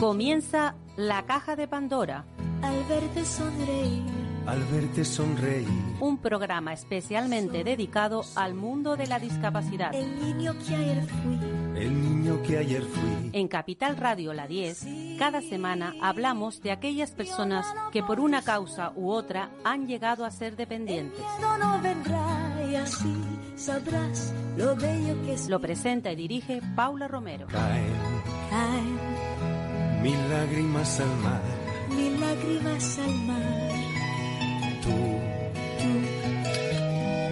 Comienza La Caja de Pandora. Al verte sonreír. Al verte sonreír. Un programa especialmente dedicado al mundo de la discapacidad. El niño que ayer fui. El niño que ayer fui. En Capital Radio La 10, cada semana hablamos de aquellas personas que por una causa u otra han llegado a ser dependientes. No, no vendrá y así sabrás lo bello que es. Lo presenta y dirige Paula Romero. Caen Caen mil lágrimas al mar. mil lágrimas al mar. Tú Tú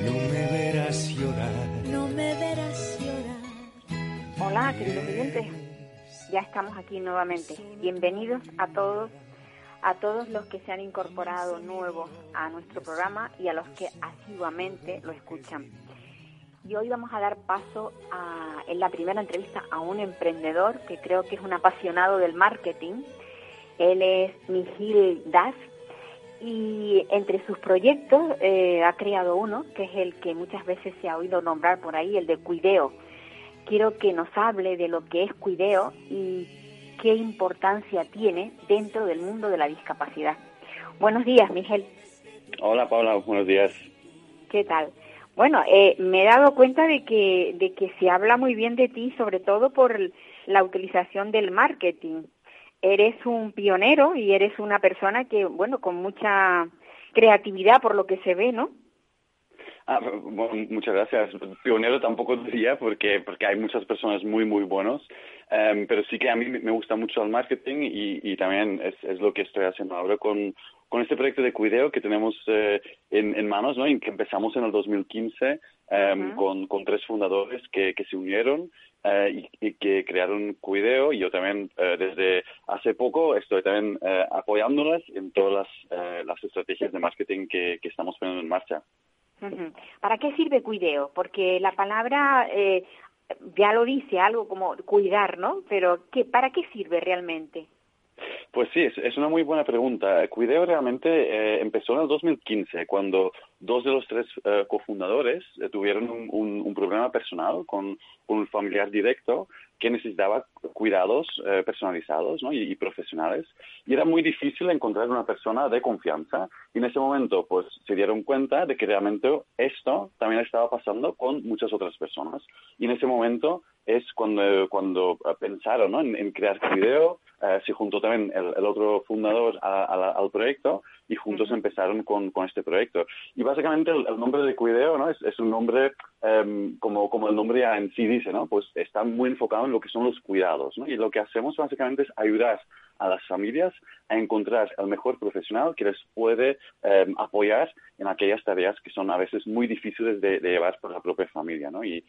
no me verás llorar. no me verás llorar. Hola, queridos oyentes. Ya estamos aquí nuevamente. Bienvenidos a todos, a todos los que se han incorporado nuevos a nuestro programa y a los que asiduamente lo escuchan. Y hoy vamos a dar paso a, en la primera entrevista a un emprendedor que creo que es un apasionado del marketing. Él es Mihil Das y entre sus proyectos eh, ha creado uno que es el que muchas veces se ha oído nombrar por ahí, el de Cuideo quiero que nos hable de lo que es Cuideo y qué importancia tiene dentro del mundo de la discapacidad. Buenos días, Miguel. Hola Paula, buenos días. ¿Qué tal? Bueno, eh, me he dado cuenta de que, de que se habla muy bien de ti, sobre todo por la utilización del marketing. Eres un pionero y eres una persona que, bueno, con mucha creatividad por lo que se ve, ¿no? Ah, bueno, muchas gracias. Pionero tampoco diría porque, porque hay muchas personas muy, muy buenos, Em, pero sí que a mí me gusta mucho el marketing y, y también es, es lo que estoy haciendo ahora con, con este proyecto de Cuideo que tenemos eh, en, en manos, ¿no? Y que empezamos en el 2015 em, Ujú. con, con tres fundadores que, que se unieron eh, y, y que crearon Cuideo y yo también eh, desde hace poco estoy también eh, apoyándolas en todas las, eh, las estrategias de marketing que, que estamos poniendo en marcha. ¿Para qué sirve cuideo? Porque la palabra eh, ya lo dice, algo como cuidar, ¿no? Pero ¿qué, ¿para qué sirve realmente? Pues sí, es, una muy buena pregunta. Cuideo realmente eh, empezó en el 2015, cuando dos de los tres eh, cofundadores eh, tuvieron un, problema personal con un familiar directo que necesitaba cuidados eh, personalizados ¿no? y, y profesionales. Y era muy difícil encontrar una persona de confianza. Y en ese momento, pues, se dieron cuenta de que realmente esto también estaba pasando con muchas otras personas. Y en ese momento es cuando, cuando eh, pensaron ¿no? en, en crear Cuideo, eh, se juntó también el, el otro fundador a- a la- al proyecto y juntos empezaron con, con este proyecto. Y básicamente el, el nombre de Cuideo ¿no? es, es un nombre, em, como, como el nombre ya en sí dice, ¿no? pues está muy enfocado en lo que son los cuidados. ¿no? Y lo que hacemos básicamente es ayudar a las familias a encontrar el mejor profesional que les puede em, apoyar en aquellas tareas que son a veces muy difíciles de, llevar por la propia familia. ¿no? Y,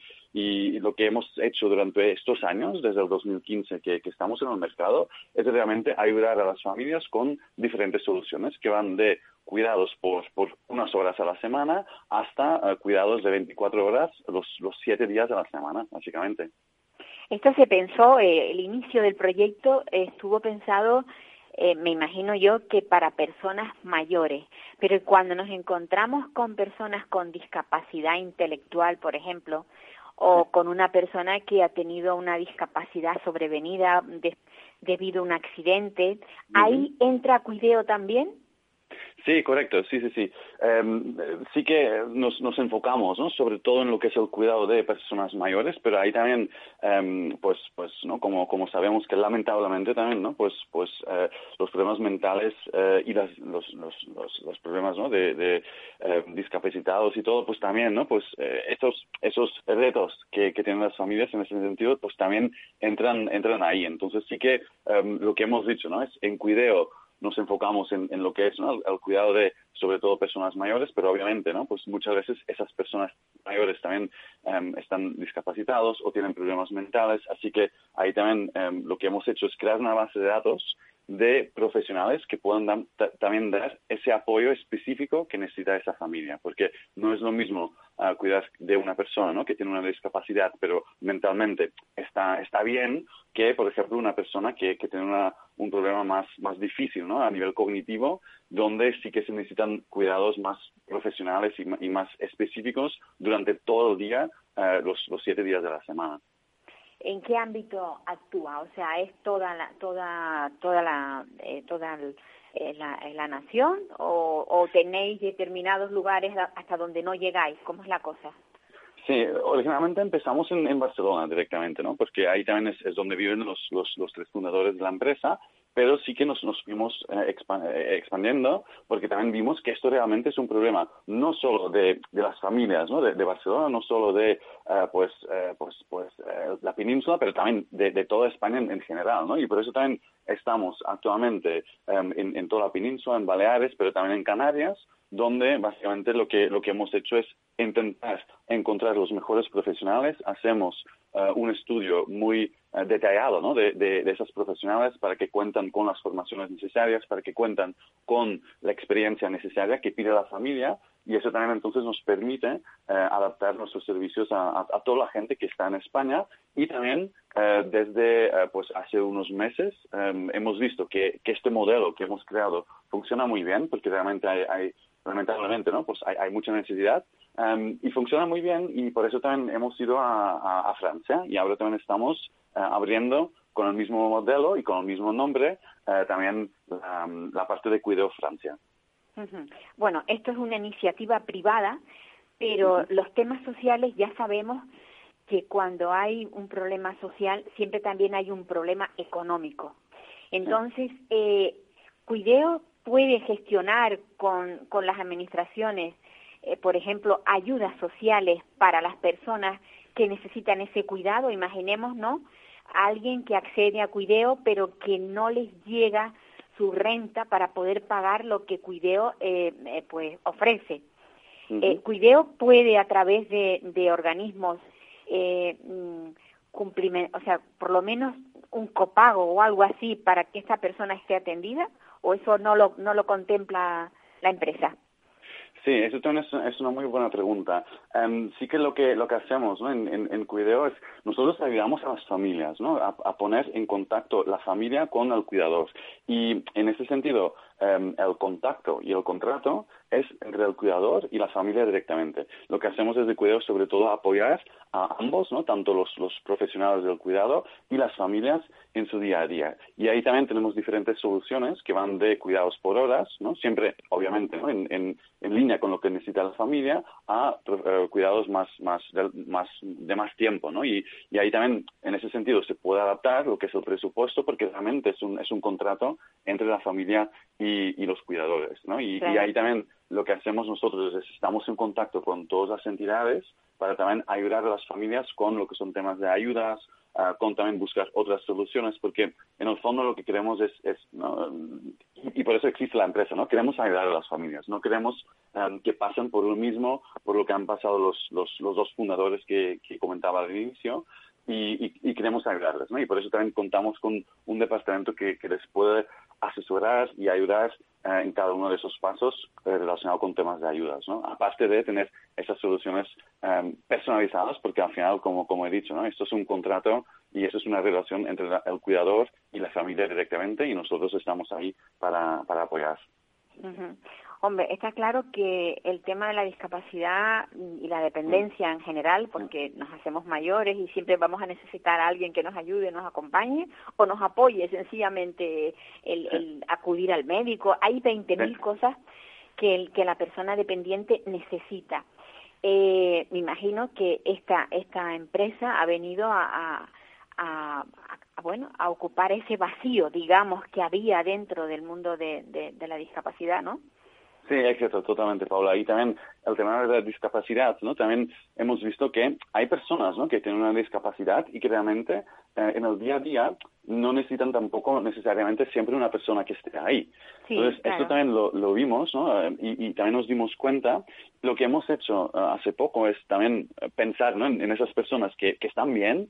lo que hemos hecho durante estos años, desde el 2015 que, que estamos en el mercado, es realmente ayudar a las familias con diferentes soluciones que van de cuidados por, unas horas a la semana hasta eh, cuidados de 24 horas los, los siete días a la semana, básicamente. Esto se pensó, eh, el inicio del proyecto estuvo pensado, eh, me imagino yo, que para personas mayores. Pero cuando nos encontramos con personas con discapacidad intelectual, por ejemplo, o con una persona que ha tenido una discapacidad sobrevenida de- debido a un accidente, ¿ahí entra cuideo también? Sí, correcto, sí, sí, sí. Em, sí que nos, nos enfocamos, ¿no? Sobre todo en lo que es el cuidado de personas mayores, pero ahí también, em, pues, pues, ¿no? Como, como sabemos que lamentablemente también, ¿no? Pues, pues, eh, los problemas mentales eh, y las, los, los, los, problemas, ¿no? De, eh, discapacitados y todo, pues también, ¿no? Pues eh, esos, esos retos que, que tienen las familias en ese sentido, pues también entran, entran ahí. Entonces sí que em, lo que hemos dicho, ¿no? Es en cuideo nos enfocamos en, en lo que es ¿no? el, el cuidado de sobre todo personas mayores, pero obviamente no pues muchas veces esas personas mayores también em, están discapacitados o tienen problemas mentales, así que ahí también em, lo que hemos hecho es crear una base de datos de profesionales que puedan también dar ese apoyo específico que necesita esa familia, porque no es lo mismo ah, cuidar de una persona ¿no? que tiene una discapacidad, pero mentalmente está, está bien, que, por ejemplo, una persona que, que tiene una- un problema más, más difícil ¿no? a nivel cognitivo, donde sí que se necesitan cuidados más profesionales y, más específicos durante todo el día, eh, los, los siete días de la semana. ¿En qué ámbito actúa? O sea, ¿es toda la, toda, toda la, eh, toda eh, la, la, nación o tenéis determinados lugares hasta donde no llegáis? ¿Cómo es la cosa? Sí, originalmente empezamos en, Barcelona directamente, ¿no? Porque ahí también es, donde viven los, los, tres fundadores de la empresa pero sí que nos, nos fuimos eh, eh, expandiendo porque también vimos que esto realmente es un problema no solo de, de las familias ¿no? de, Barcelona, no solo de eh, pues, pues, pues la península, pero también de, toda España en, en, general. ¿no? Y por eso también estamos actualmente um, en, en toda la península, en Baleares, pero también en Canarias, donde básicamente lo que, lo que hemos hecho es intentar encontrar los mejores profesionales. Hacemos uh, un estudio muy uh, detallado ¿no? de, de, de, esas profesionales para que cuentan con las formaciones necesarias, para que cuentan con la experiencia necesaria que pide la familia y eso también entonces nos permite uh, adaptar nuestros servicios a, a, a, toda la gente que está en España y también desde pues hace unos meses um, hemos visto que, que, este modelo que hemos creado funciona muy bien porque realmente hay, hay lamentablemente, ¿no? Pues hay, hay mucha necesidad um, y funciona muy bien y por eso también hemos ido a, a, a Francia y ahora también estamos uh, abriendo con el mismo modelo y con el mismo nombre uh, también la, la, parte de Cuidado Francia. Uh -huh. Bueno, esto es una iniciativa privada, pero -huh. los temas sociales ya sabemos que cuando hay un problema social siempre también hay un problema económico. Entonces, eh, Cuideo puede gestionar con, con las administraciones, eh, por ejemplo, ayudas sociales para las personas que necesitan ese cuidado. Imaginemos, ¿no? alguien que accede a Cuideo, pero que no les llega su renta para poder pagar lo que Cuideo eh, eh, pues ofrece. Uh -huh. eh, Cuideo puede a través de, de organismos eh, mm, o sea, por lo menos un copago o algo así para que esta persona esté atendida o eso no lo, no lo contempla la empresa? Sí, eso también es, es, una muy buena pregunta. Um, sí que lo que lo que hacemos ¿no? en, en, en, Cuideo es nosotros ayudamos a las familias ¿no? a, poner en contacto la familia con el cuidador y en ese sentido um, el contacto y el contrato es entre el cuidador y la familia directamente. Lo que hacemos desde Cuideo sobre todo apoyar a ambos, ¿no? tanto los, los profesionales del cuidado y las familias en su día a día. Y ahí también tenemos diferentes soluciones que van de cuidados por horas, ¿no? siempre obviamente ¿no? en, en, en línea con lo que necesita la familia, a uh, cuidados más, más, de, más, de más tiempo. ¿no? Y, y ahí también en ese sentido se puede adaptar lo que es el presupuesto porque realmente es un, es un contrato entre la familia y, y los cuidadores. ¿no? Y, claro. y ahí también lo que hacemos nosotros es estamos en contacto con todas las entidades para también ayudar a las familias con lo que son temas de ayudas, uh, con también buscar otras soluciones, porque en el fondo lo que queremos es, es ¿no? y, por eso existe la empresa, ¿no? Queremos ayudar a las familias, no queremos um, que pasen por lo mismo, por lo que han pasado los, los, los dos fundadores que, que comentaba al inicio, y, y, queremos ayudarles, ¿no? Y por eso también contamos con un departamento que, que les puede asesorar y ayudar eh, en cada uno de esos pasos eh, relacionados con temas de ayudas, ¿no? Aparte de tener esas soluciones eh, personalizadas, porque al final, como, como he dicho, ¿no? Esto es un contrato y eso es una relación entre el cuidador y la familia directamente y nosotros estamos ahí para, para apoyar. Hombre, está claro que el tema de la discapacidad y la dependencia en general, porque nos hacemos mayores y siempre vamos a necesitar a alguien que nos ayude, nos acompañe o nos apoye sencillamente el, el acudir al médico. Hay 20.000 cosas que, el, que la persona dependiente necesita. Eh, me imagino que esta, esta empresa ha venido a, a, a, a, bueno, a ocupar ese vacío, digamos, que había dentro del mundo de, de, de la discapacidad, ¿no? Sí, exacto, totalmente, Paula. Y también el tema de la discapacidad, ¿no? También hemos visto que hay personas, ¿no? Que tienen una discapacidad y que realmente eh, en el día a día no necesitan tampoco necesariamente siempre una persona que esté ahí. Sí, Entonces, claro. esto también lo, lo vimos, ¿no? Eh, y, y, también nos dimos cuenta. Lo que hemos hecho uh, hace poco es también pensar, ¿no? En, en esas personas que, que están bien,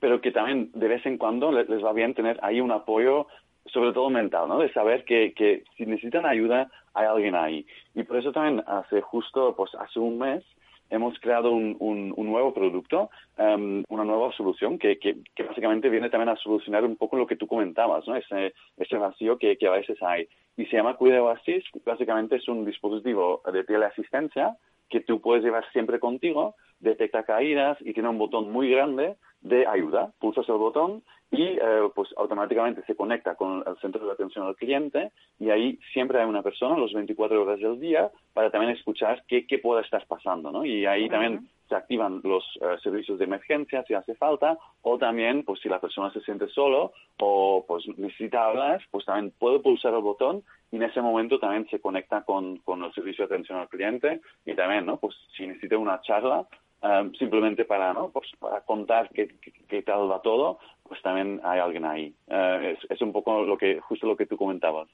pero que también de vez en cuando les va bien tener ahí un apoyo sobre todo mental, ¿no? De saber que, que si necesitan ayuda hay alguien ahí. Y por eso también hace justo, pues hace un mes, hemos creado un, un, un nuevo producto, um, una nueva solución que, que, que, básicamente viene también a solucionar un poco lo que tú comentabas, ¿no? Ese, ese vacío que, que a veces hay. Y se llama Cuidado Assist, básicamente es un dispositivo de teleasistencia que tú puedes llevar siempre contigo, detecta caídas y tiene un botón muy grande de ayuda. Pulsas el botón y eh, pues automáticamente se conecta con el centro de atención al cliente y ahí siempre hay una persona los 24 horas del día para también escuchar qué, qué puede estar pasando, ¿no? Y ahí también se activan los eh, servicios de emergencia si hace falta o también pues si la persona se siente solo o pues necesita hablar pues también puede pulsar el botón y en ese momento también se conecta con, con el servicio de atención al cliente y también no pues si necesita una charla eh, simplemente para no pues para contar qué, qué, tal va todo pues también hay alguien ahí. Es, es un poco lo que justo lo que tú comentabas.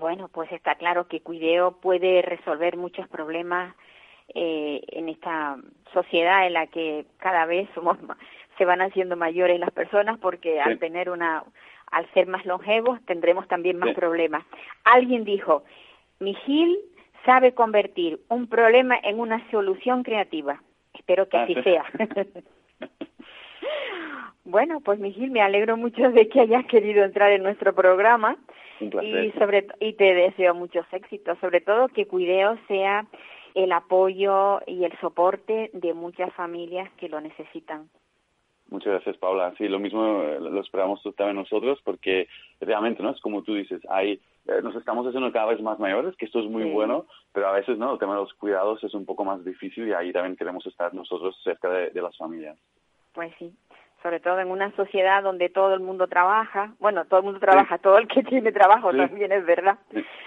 Bueno pues está claro que Cuideo puede resolver muchos problemas eh, en esta sociedad en la que cada vez somos se van haciendo mayores las personas porque al tener una al ser más longevos tendremos también más problemas. Alguien dijo, Mijil sabe convertir un problema en una solución creativa. Espero que así sea. bueno, pues Mijil, me alegro mucho de que hayas querido entrar en nuestro programa y sobre y te deseo muchos éxitos, sobre todo que Cuideo sea el apoyo y el soporte de muchas familias que lo necesitan. Muchas gracias, Paula. Sí, lo mismo eh, lo esperamos también nosotros porque realmente, ¿no? Es como tú dices, hay, nos estamos haciendo cada vez más mayores, que esto es muy bueno, pero a veces, ¿no? El tema de los cuidados es un poco más difícil y ahí también queremos estar nosotros cerca de las familias. Pues sí sobre todo en una sociedad donde todo el mundo trabaja, bueno, todo el mundo trabaja, todo el que tiene trabajo también es verdad.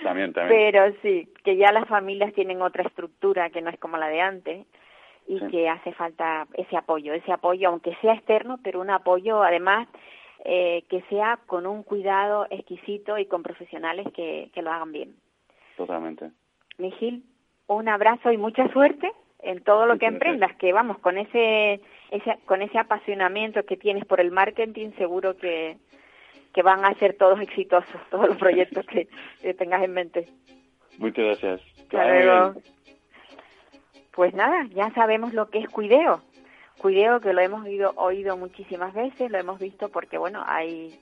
también, también. Pero sí, que ya las familias tienen otra estructura que no es como la de antes y que hace falta ese apoyo, ese apoyo, aunque sea externo, pero un apoyo además eh, que sea con un cuidado exquisito y con profesionales que, que lo hagan bien. Totalmente. Miguel, un abrazo y mucha suerte en todo lo que emprendas, que vamos, con ese, ese, con ese apasionamiento que tienes por el marketing, seguro que, que van a ser todos exitosos, todos los proyectos que, tengas en mente. Muchas gracias. Pues nada, ya sabemos lo que es cuideo. Cuideo que lo hemos oído, oído muchísimas veces, lo hemos visto porque, bueno, hay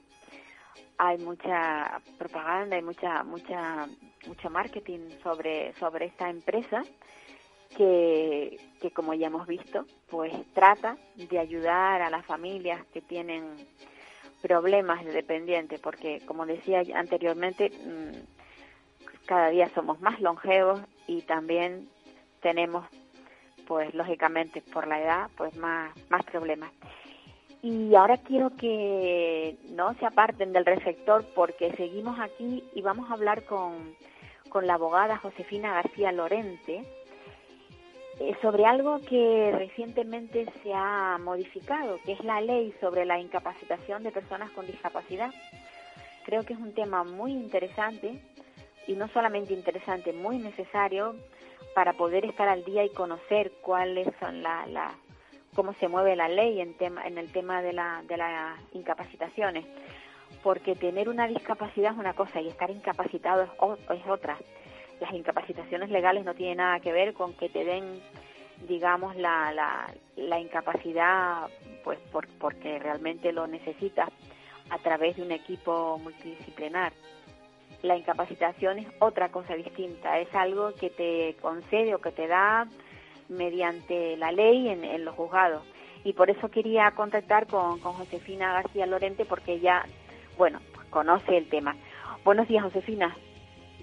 hay mucha propaganda, hay mucha mucha mucho marketing sobre sobre esta empresa que, que como ya hemos visto, pues trata de ayudar a las familias que tienen problemas de dependiente, porque como decía anteriormente, mm, cada día somos más longevos y también tenemos, pues lógicamente por la edad, pues más, más problemas. Y ahora quiero que no se aparten del receptor porque seguimos aquí y vamos a hablar con, con la abogada Josefina García Lorente, eh, sobre algo que recientemente se ha modificado, que es la ley sobre la incapacitación de personas con discapacidad. Creo que es un tema muy interesante y no solamente interesante, muy necesario para poder estar al día y conocer cuáles son la, la cómo se mueve la ley en tema en el tema de la de las incapacitaciones, porque tener una discapacidad es una cosa y estar incapacitado es, es otra. Las incapacitaciones legales no tienen nada que ver con que te den digamos la, la, la incapacidad pues por, porque realmente lo necesitas a través de un equipo multidisciplinar la incapacitación es otra cosa distinta es algo que te concede o que te da mediante la ley en, en los juzgados y por eso quería contactar con, con Josefina García Lorente porque ella bueno pues conoce el tema buenos días Josefina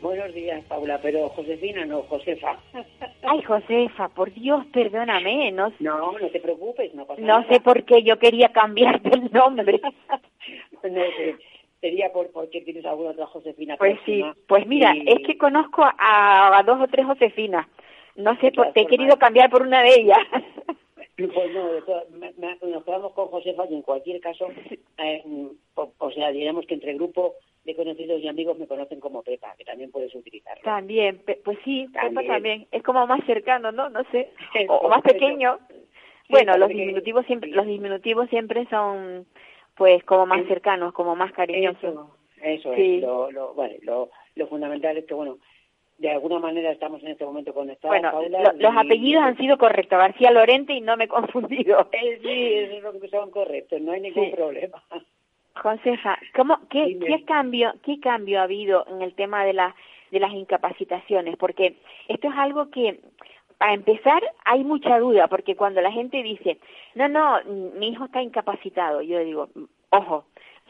Buenos días, Paula, pero Josefina no, Josefa. Ay, Josefa, por Dios, perdóname. No, no, no te preocupes, no pasa No sé por qué yo quería cambiarte el nombre. no sé, sería por, porque tienes alguna otra Josefina. Pues sí, pues mira, es que conozco a, dos o tres Josefinas. No sé, por, te he querido cambiar por una de ellas. Pues no, nos quedamos con Josefa y en cualquier caso, eh, o sea, diremos que entre grupo de conocidos y amigos me conocen como Pepa, que también puedes utilizar. También, pues sí, Pepa también. Es como más cercano, ¿no? No sé. O, más pequeño. bueno, los diminutivos siempre los diminutivos siempre son pues como más cercanos, como más cariñosos. Eso, es. Lo, lo, lo, lo fundamental es que, bueno, de alguna manera estamos en este momento conectados. Bueno, los apellidos han sido correctos, García Lorente y no me he confundido. Eh, sí, son correctos, no hay ningún problema. Josefa, ¿cómo, qué, qué, cambio, ¿qué cambio ha habido en el tema de, la, de las incapacitaciones? Porque esto es algo que para empezar, hay mucha duda, porque cuando la gente dice, no, no, mi hijo está incapacitado, yo digo, ojo,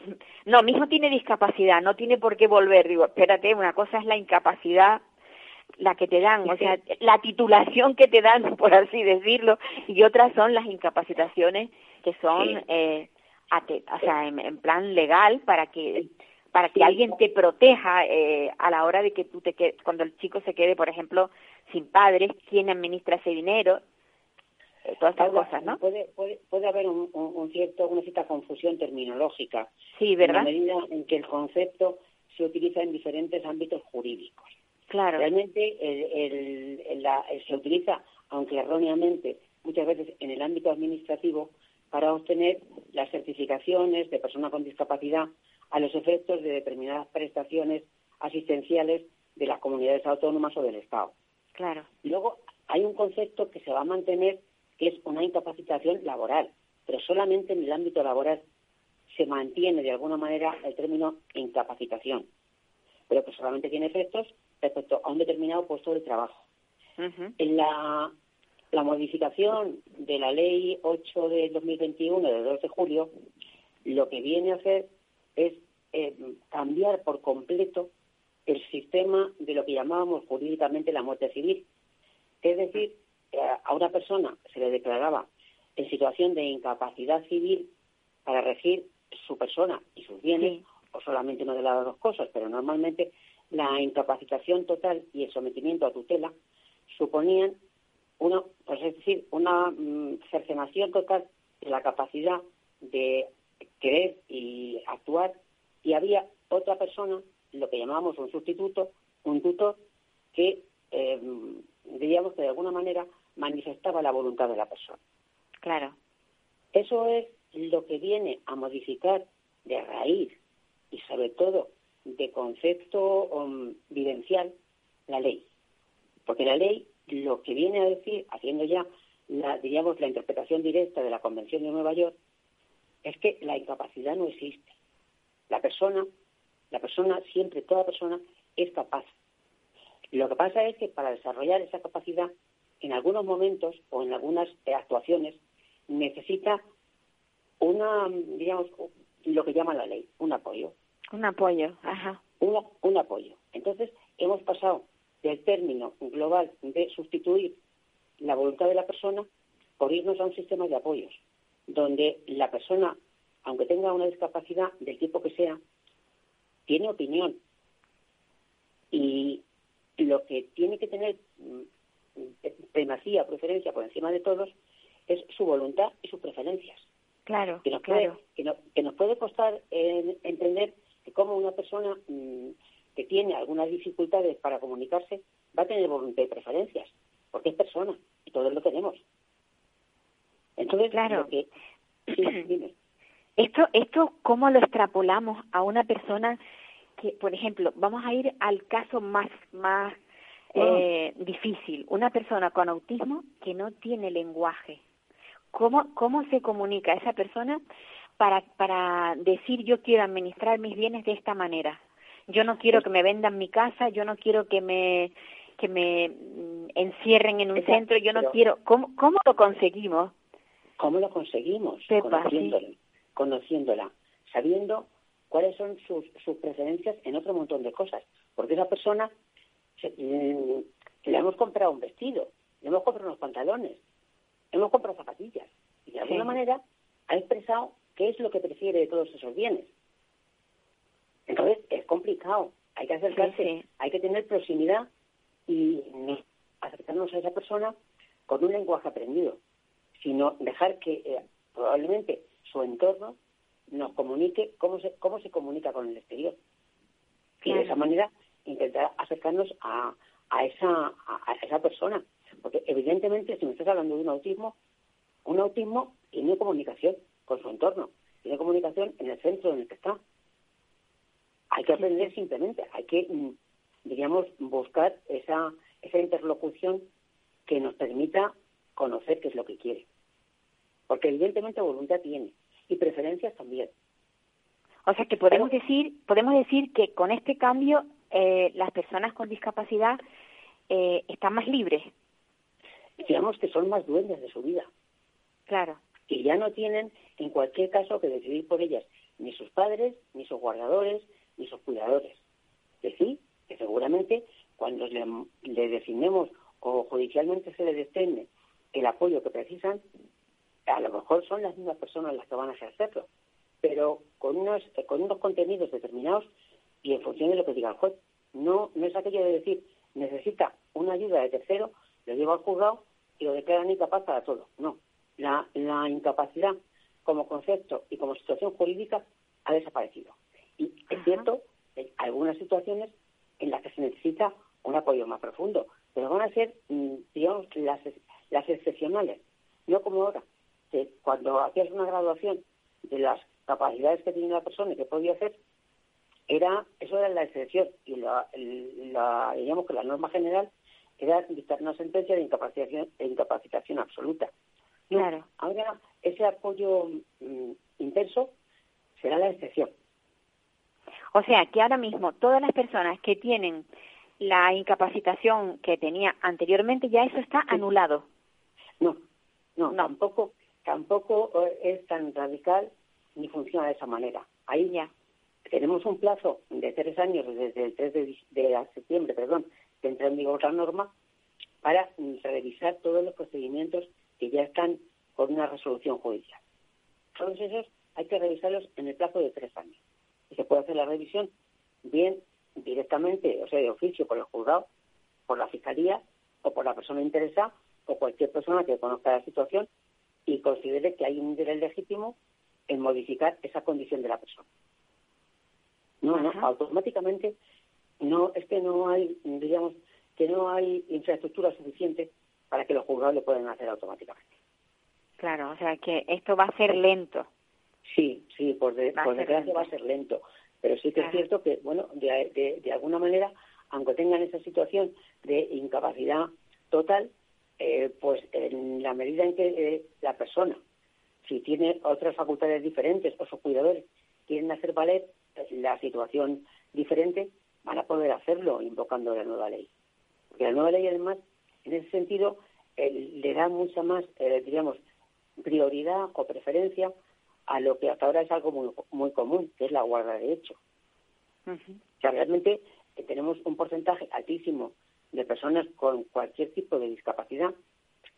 no, mi hijo tiene discapacidad, no tiene por qué volver. Digo, espérate, una cosa es la incapacidad la que te dan, o sea, la titulación que te dan, por así decirlo, y otras son las incapacitaciones que son, eh, o sea, en, plan legal para que para que alguien te proteja eh, a la hora de que tú te quedes, cuando el chico se quede, por ejemplo, sin padres, quién administra ese dinero, eh, todas estas cosas, ¿no? Puede, puede, puede haber un, un, cierto, una cierta confusión terminológica. Sí, ¿verdad? En la medida en que el concepto se utiliza en diferentes ámbitos jurídicos. Claro. Realmente el, el, la, se utiliza, aunque erróneamente, muchas veces en el ámbito administrativo para obtener las certificaciones de persona con discapacidad a los efectos de determinadas prestaciones asistenciales de las comunidades autónomas o del Estado. Claro. Luego hay un concepto que se va a mantener que es una incapacitación laboral, pero solamente en el ámbito laboral se mantiene de alguna manera el término incapacitación, pero que solamente tiene efectos respecto a un determinado puesto de trabajo. En la, la modificación de la ley 8 de 2021 de 2 de julio, lo que viene a hacer es eh, cambiar por completo el sistema de lo que llamábamos jurídicamente la muerte civil. Es decir, eh, a una persona se le declaraba en situación de incapacidad civil para regir su persona y sus bienes, o solamente una de las dos cosas, pero normalmente la incapacitación total y el sometimiento a tutela suponían una, pues es decir, una mm, cercenación total de la capacidad de querer y actuar y había otra persona, lo que llamábamos un sustituto, un tutor, que eh, diríamos que de alguna manera manifestaba la voluntad de la persona. Claro. Eso es lo que viene a modificar de raíz y sobre todo de concepto um, vivencial la ley. Porque la ley lo que viene a decir, haciendo ya la, diríamos, la interpretación directa de la Convención de Nueva York, es que la incapacidad no existe. La persona, la persona siempre, toda persona es capaz. Lo que pasa es que para desarrollar esa capacidad, en algunos momentos o en algunas actuaciones, necesita una, digamos, lo que llama la ley, un apoyo. Un apoyo, ajá. un apoyo. Entonces, hemos pasado del término global de sustituir la voluntad de la persona por irnos a un sistema de apoyos, donde la persona, aunque tenga una discapacidad del tipo que sea, tiene opinión. Y lo que tiene que tener mm, primacía, preferencia por encima de todos, es su voluntad y sus preferencias. Claro, que nos claro. Puede, que, nos puede costar entender que como una persona mm, que tiene algunas dificultades para comunicarse va a tener voluntad y preferencias, porque es persona y todos lo tenemos. Entonces, claro. que, dime. Esto, esto, ¿cómo lo extrapolamos a una persona que, por ejemplo, vamos a ir al caso más, más ah. eh, difícil, una persona con autismo que no tiene lenguaje. ¿Cómo, cómo se comunica esa persona para, para decir yo quiero administrar mis bienes de esta manera? Yo no quiero que me vendan mi casa, yo no quiero que me que me mm, encierren en un centro, yo no quiero. ¿Cómo, ¿Cómo lo conseguimos? ¿Cómo lo conseguimos? conociéndola, conociéndola, sabiendo cuáles son sus, sus preferencias en otro montón de cosas. Porque esa persona mm, le hemos comprado un vestido, le hemos comprado unos pantalones, le hemos comprado zapatillas. Y de alguna manera ha expresado qué es lo que prefiere de todos esos bienes. Entonces es complicado, hay que acercarse, hay que tener proximidad y acercarnos a esa persona con un lenguaje aprendido, sino dejar que eh, probablemente su entorno nos comunique cómo se, cómo se comunica con el exterior. Y de esa manera intentar acercarnos a, a, esa, a, esa persona. Porque evidentemente si me estás hablando de un autismo, un autismo tiene comunicación con su entorno, tiene comunicación en el centro en el que está. Hay que aprender simplemente, hay que, mm, digamos, buscar esa, esa interlocución que nos permita conocer qué es lo que quiere. Porque evidentemente voluntad tiene y preferencias también. O sea que podemos decir, podemos decir que con este cambio eh, las personas con discapacidad eh, están más libres. digamos que son más dueñas de su vida. Claro. Y ya no tienen, en cualquier caso, que decidir por ellas ni sus padres, ni sus guardadores, ni sus cuidadores. Decir que seguramente cuando le, le designemos o judicialmente se les destende el apoyo que precisan, a lo mejor son las mismas personas las que van a ejercerlo, pero con unos, con unos contenidos determinados y en función de lo que diga el juez. No, no es aquello de decir, necesita una ayuda de tercero, lo lleva al juzgado y lo declaran incapaz para todo. No, la, la incapacidad como concepto y como situación jurídica ha desaparecido. Y es cierto, hay algunas situaciones en las que se necesita un apoyo más profundo, pero van a ser, mm, digamos, las, las excepcionales, no como ahora, que cuando hacías una graduación de las capacidades que tenía la persona y que podía hacer, era eso era la excepción y la, la digamos que la norma general era dictar una sentencia de incapacitación, de incapacitación absoluta. claro. Ahora ese apoyo mm, intenso será la excepción. O sea, que ahora mismo todas las personas que tienen la incapacitación que tenía anteriormente, ya eso está anulado. No, no, tampoco, tampoco eh, es tan radical ni funciona de esa manera. Ahí ya tenemos un plazo de tres años desde el 3 de, septiembre, perdón, que entra en vigor la norma, para revisar todos los procedimientos que ya están con una resolución judicial. Todos esos hay que revisarlos en el plazo de tres años. Y se puede hacer la revisión bien directamente, o sea, de oficio por el juzgado, por la fiscalía o por la persona interesada o cualquier persona que conozca la situación y considere que hay un interés legítimo en modificar esa condición de la persona. No, no, automáticamente no, es que no hay, digamos, que no hay infraestructura suficiente para que los juzgados lo puedan hacer automáticamente. Claro, o sea que esto va a ser lento. Sí, sí, por, desgracia va a ser lento. Pero sí que es cierto que, bueno, de, de, alguna manera, aunque tengan esa situación de incapacidad total, eh, pues en la medida en que eh, la persona, si tiene otras facultades diferentes o sus cuidadores quieren hacer valer la situación diferente, van a poder hacerlo invocando la nueva ley. Porque la nueva ley, además, en ese sentido, le da mucha más, eh, digamos, prioridad o preferencia a lo que hasta ahora es algo muy, muy común, que es la guarda de hecho. O sea, realmente eh, tenemos un porcentaje altísimo de personas con cualquier tipo de discapacidad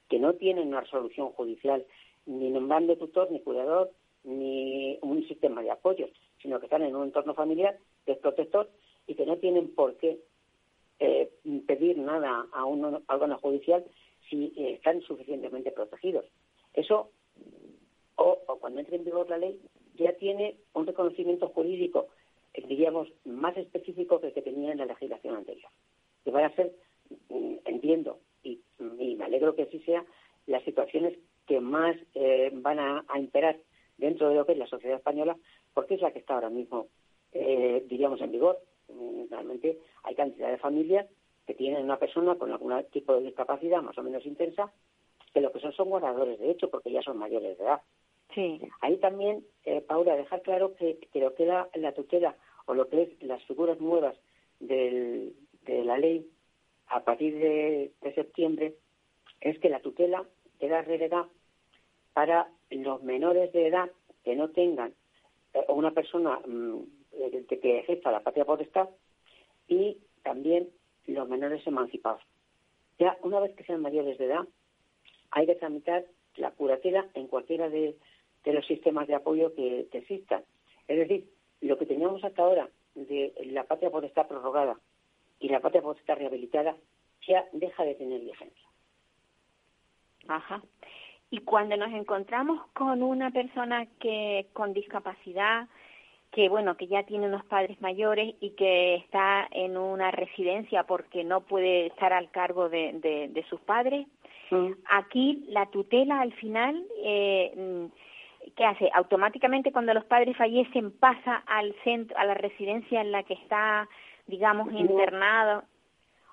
que no tienen una resolución judicial, ni nombrando tutor, ni cuidador, ni un sistema de apoyo, sino que están en un entorno familiar desprotector y que no tienen por qué eh, pedir nada a un órgano judicial si eh, están suficientemente protegidos. Eso, o, cuando entre en vigor la ley, ya tiene un reconocimiento jurídico, eh, diríamos, más específico que el que tenía en la legislación anterior. Que van a ser, entiendo, y, me alegro que así sea, las situaciones que más van a imperar dentro de lo que es la sociedad española, porque es la que está ahora mismo, eh, diríamos, en vigor. Mm, realmente hay cantidad de familias que tienen una persona con algún tipo de discapacidad más o menos intensa, que lo que son son guardadores de hecho, porque ya son mayores de edad. Sí. Ahí también, eh, Paula, dejar claro que, que lo que da la tutela o lo que es las figuras nuevas de la ley a partir de, septiembre es que la tutela queda relegada para los menores de edad que no tengan eh, una persona mm, que ejerza la patria potestad y también los menores emancipados. Ya una vez que sean mayores de edad, hay que tramitar la curatela en cualquiera de, los sistemas de apoyo que, existan. Es decir, lo que teníamos hasta ahora de la patria potestad prorrogada y la patria potestad rehabilitada ya deja de tener vigencia. Ajá. Y cuando nos encontramos con una persona que con discapacidad, que bueno, que ya tiene unos padres mayores y que está en una residencia porque no puede estar al cargo de, de, sus padres, mm. aquí la tutela al final, eh, ¿qué hace? Automáticamente cuando los padres fallecen pasa al centro, a la residencia en la que está, digamos, internado.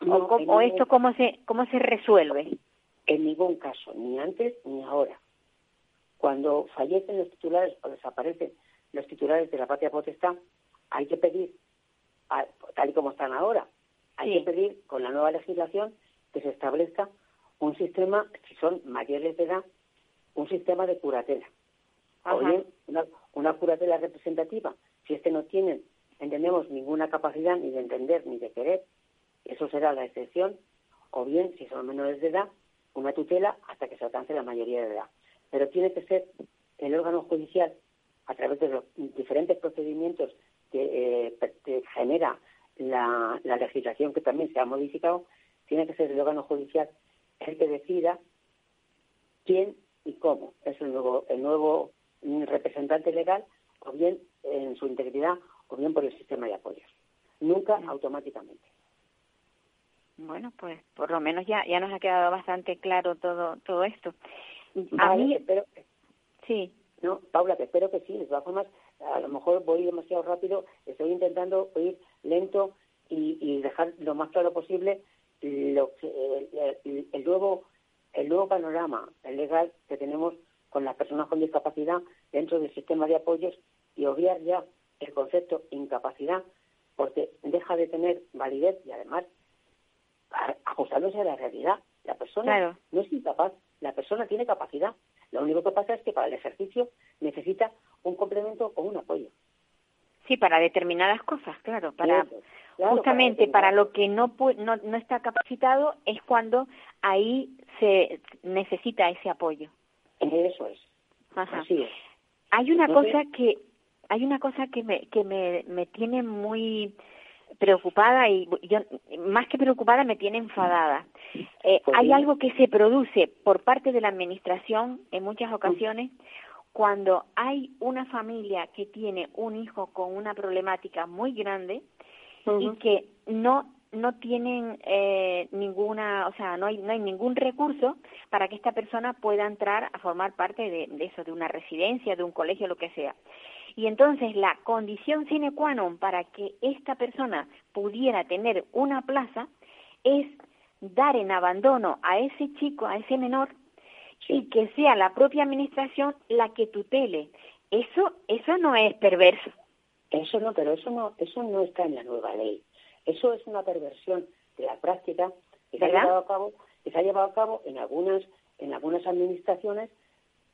o, o, esto cómo se cómo se resuelve? En ningún caso, ni antes ni ahora. Cuando fallecen los titulares o desaparecen los titulares de la patria potestad, hay que pedir, tal y como están ahora, hay que pedir con la nueva legislación que se establezca un sistema, si son mayores de edad, un sistema de curatela. O bien una, una curatela representativa. Si este no tienen, entendemos, ninguna capacidad ni de entender ni de querer, eso será la excepción. O bien, si son menores de edad, una tutela hasta que se alcance la mayoría de edad. Pero tiene que ser el órgano judicial, a través de los diferentes procedimientos que, eh, genera la, legislación que también se ha modificado, tiene que ser el órgano judicial el que decida quién y cómo es el nuevo, el nuevo representante legal, o bien en su integridad, o bien por el sistema de apoyos. Nunca automáticamente. Bueno, pues por lo menos ya ya nos ha quedado bastante claro todo todo esto. A mí, pero sí. No, Paula, que espero que sí. De todas formas, a lo mejor voy demasiado rápido. Estoy intentando ir lento y, dejar lo más claro posible lo el, el, nuevo el nuevo panorama legal que tenemos con las personas con discapacidad dentro del sistema de apoyos y obviar ya el concepto incapacidad porque deja de tener validez y además ajustándose a la realidad. La persona no es incapaz, la persona tiene capacidad. Lo único que pasa es que para el ejercicio necesita un complemento o un apoyo. Sí, para determinadas cosas, claro. Para justamente para, lo que no, no no está capacitado es cuando ahí se necesita ese apoyo. Eso es. Así es. Hay una cosa que hay una cosa que me que me, me tiene muy preocupada y yo más que preocupada me tiene enfadada. Eh, hay algo que se produce por parte de la administración en muchas ocasiones cuando hay una familia que tiene un hijo con una problemática muy grande y que no no tienen eh, ninguna, o sea, no hay, no hay ningún recurso para que esta persona pueda entrar a formar parte de, de eso, de una residencia, de un colegio, lo que sea. Y entonces la condición sine qua non para que esta persona pudiera tener una plaza es dar en abandono a ese chico, a ese menor, y que sea la propia administración la que tutele. Eso, eso no es perverso. Eso no, pero eso no, eso no está en la nueva ley. Eso es una perversión de la práctica que se ha llevado a cabo, que se ha llevado a cabo en algunas, en algunas administraciones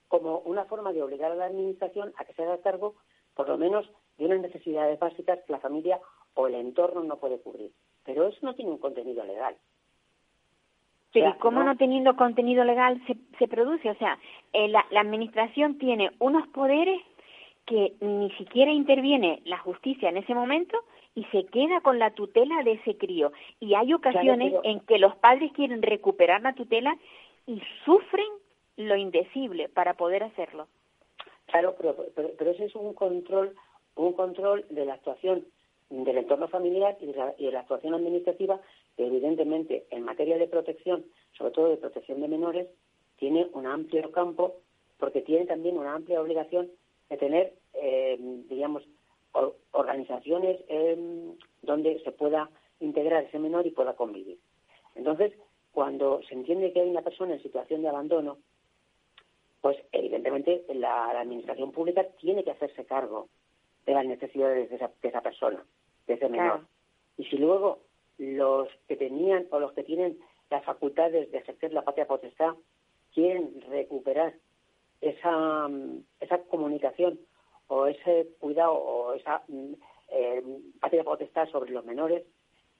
como una forma de obligar a la administración a que se haga cargo, por lo menos, de unas necesidades básicas que la familia o el entorno no puede cubrir. Pero eso no tiene un contenido legal. Pero cómo no, teniendo contenido legal se, se produce? O sea, eh, la, la administración tiene unos poderes que ni siquiera interviene la justicia en ese momento y se queda con la tutela de ese crío. Y hay ocasiones en que los padres quieren recuperar la tutela y sufren lo indecible para poder hacerlo. Claro, pero, pero, ese es un control, un control de la actuación del entorno familiar y de, la, actuación administrativa, que evidentemente en materia de protección, sobre todo de protección de menores, tiene un amplio campo, porque tiene también una amplia obligación de tener, eh, digamos, organizaciones eh, donde se pueda integrar ese menor y pueda convivir. Entonces, cuando se entiende que hay una persona en situación de abandono, pues evidentemente la, administración pública tiene que hacerse cargo de las necesidades de esa, persona, de ese menor. Y si luego los que tenían o los que tienen las facultades de ejercer la patria potestad quieren recuperar esa, esa comunicación o ese cuidado o esa mm, eh, patria potestad sobre los menores,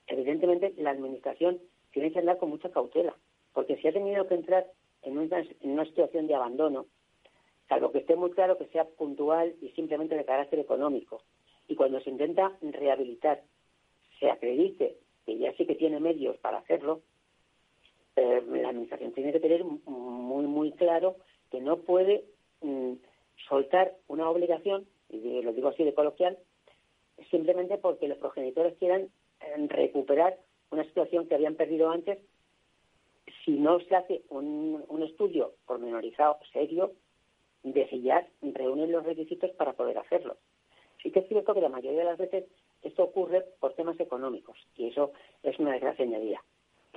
evidentemente la administración tiene que andar con mucha cautela, porque si ha tenido que entrar en una, en una situación de abandono, salvo que esté muy claro que sea puntual y simplemente de carácter económico. Y cuando se intenta rehabilitar, se acredite que ya sí que tiene medios para hacerlo, eh, la Administración tiene que tener muy, muy claro que no puede mm, soltar una obligación, y lo digo así de coloquial, simplemente porque los progenitores quieran eh, recuperar una situación que habían perdido antes si no se hace un, un estudio pormenorizado serio de si ya reúnen los requisitos para poder hacerlo. Sí que es cierto que la mayoría de las veces esto ocurre por temas económicos y eso es una desgracia añadida.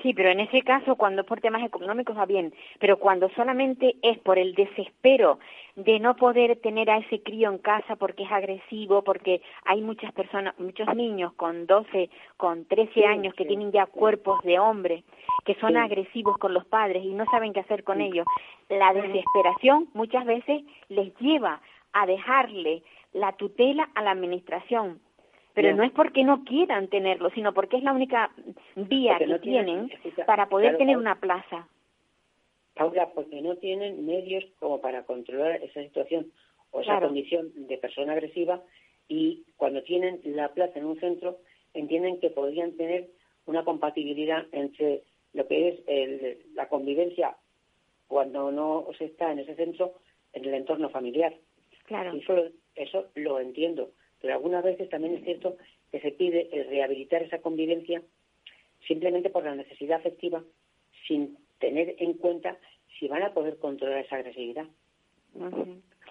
Sí, pero en ese caso, cuando es por temas económicos va bien, pero cuando solamente es por el desespero de no poder tener a ese crío en casa porque es agresivo, porque hay muchas personas, muchos niños con 12, con 13 años que tienen ya cuerpos de hombre, que son agresivos con los padres y no saben qué hacer con ellos. La desesperación muchas veces les lleva a dejarle la tutela a la administración, pero no es porque no quieran tenerlo, sino porque es la única vía que tienen, para poder tener una plaza. Paula, porque no tienen medios como para controlar esa situación o esa condición de persona agresiva y cuando tienen la plaza en un centro entienden que podrían tener una compatibilidad entre lo que es el, la convivencia cuando no se está en ese centro en el entorno familiar. Claro. Y eso, eso lo entiendo pero algunas veces también es cierto que se pide el rehabilitar esa convivencia simplemente por la necesidad afectiva, sin tener en cuenta si van a poder controlar esa agresividad.